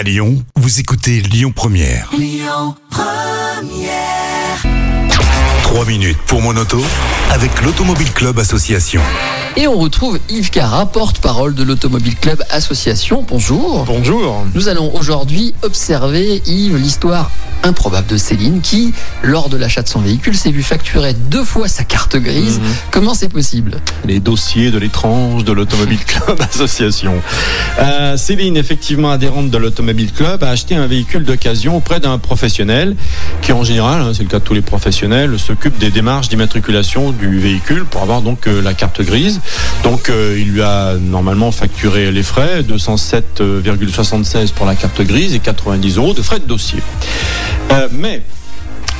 À Lyon, vous écoutez Lyon Première. 3 minutes pour mon auto avec l'Automobile Club Association. Et on retrouve Yves Cara, porte-parole de l'Automobile Club Association. Bonjour. Bonjour. Nous allons aujourd'hui observer, Yves, l'histoire improbable de Céline qui, lors de l'achat de son véhicule, s'est vu facturer deux fois sa carte grise. Mhm. Comment c'est possible Les dossiers de l'étrange de l'Automobile Club Association. Euh, Céline, effectivement adhérente de l'Automobile Club, a acheté un véhicule d'occasion auprès d'un professionnel qui, en général, hein, c'est le cas de tous les professionnels, s'occupe des démarches d'immatriculation du véhicule pour avoir donc euh, la carte grise. Donc, euh, il lui a normalement facturé les frais, 207,76 pour la carte grise et 90 euros de frais de dossier. Euh, mais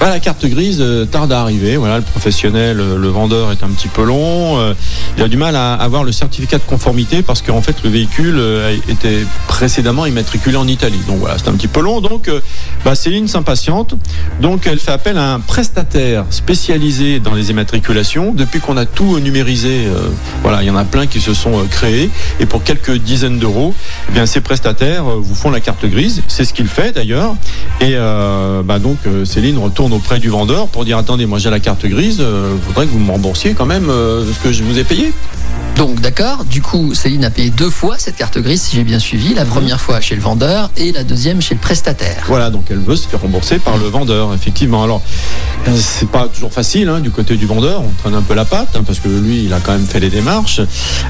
bah, la carte grise euh, tarde à arriver. Voilà, le professionnel, euh, le vendeur est un petit peu long. euh, il a du mal à avoir le certificat de conformité parce qu'en fait le véhicule était précédemment immatriculé en Italie. Donc voilà, c'est un petit peu long. Donc bah, Céline s'impatiente. Donc elle fait appel à un prestataire spécialisé dans les immatriculations. Depuis qu'on a tout numérisé, euh, voilà, il y en a plein qui se sont créés. Et pour quelques dizaines d'euros, eh bien ces prestataires vous font la carte grise. C'est ce qu'il fait d'ailleurs. Et euh, bah, donc Céline retourne auprès du vendeur pour dire attendez, moi j'ai la carte grise, euh, faudrait que vous me remboursiez quand même euh, ce que je vous ai payé. Donc d'accord, du coup Céline a payé deux fois cette carte grise si j'ai bien suivi, Mhm. la première fois chez le vendeur et la deuxième chez le prestataire. Voilà, donc elle veut se faire rembourser par le vendeur, effectivement. Alors, euh, c'est pas toujours facile hein, du côté du vendeur, on traîne un peu la patte, hein, parce que lui, il a quand même fait les démarches.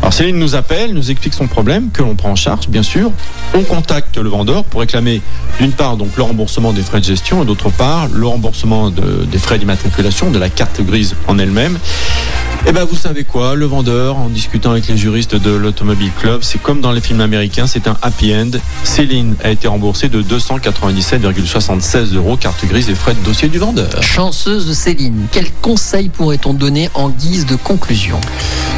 Alors Céline nous appelle, nous explique son problème, que l'on prend en charge, bien sûr. On contacte le vendeur pour réclamer, d'une part, donc le remboursement des frais de gestion, et d'autre part, le remboursement de- des frais d'immatriculation de la carte grise en elle-même. Eh ben, vous savez quoi, le vendeur, en discutant avec les juristes de l'Automobile Club, c'est comme dans les films américains, c'est un happy end. Céline a été remboursée de 297,76 euros, carte grise et frais de dossier du vendeur. Chanceuse Céline, quel conseil pourrait-on donner en guise de conclusion?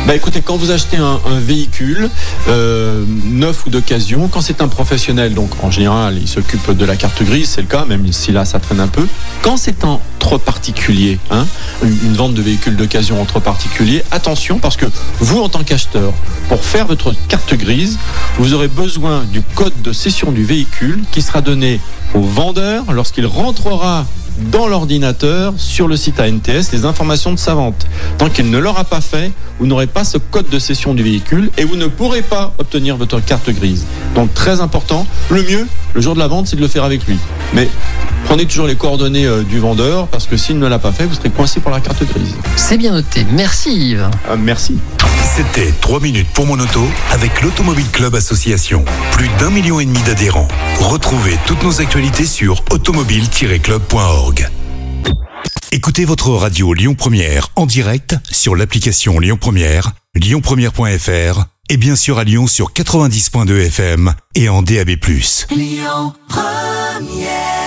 Bah écoutez, quand vous achetez un, un véhicule euh, neuf ou d'occasion, quand c'est un professionnel, donc en général il s'occupe de la carte grise, c'est le cas, même si là ça traîne un peu. Quand c'est entre particuliers, hein, une, une vente de véhicules d'occasion entre particuliers, attention parce que vous en tant qu'acheteur, pour faire votre carte grise, vous aurez besoin du code de cession du véhicule qui sera donné au vendeur lorsqu'il rentrera dans l'ordinateur sur le site ANTS les informations de sa vente. Tant qu'il ne l'aura pas fait, vous n'aurez pas ce code de cession du véhicule et vous ne pourrez pas obtenir votre carte grise. Donc très important, le mieux, le jour de la vente, c'est de le faire avec lui. Mais prenez toujours les coordonnées euh, du vendeur parce que s'il ne l'a pas fait, vous serez coincé pour la carte grise. C'est bien noté, merci Yves. Euh, merci. C'était 3 minutes pour mon auto avec l'Automobile Club Association. Plus d'un million et demi d'adhérents. Retrouvez toutes nos actualités sur automobile-club.org. Écoutez votre radio Lyon Première en direct sur l'application Lyon Première, lyonpremière.fr et bien sûr à Lyon sur 90.2 FM et en DAB+. Lyon Première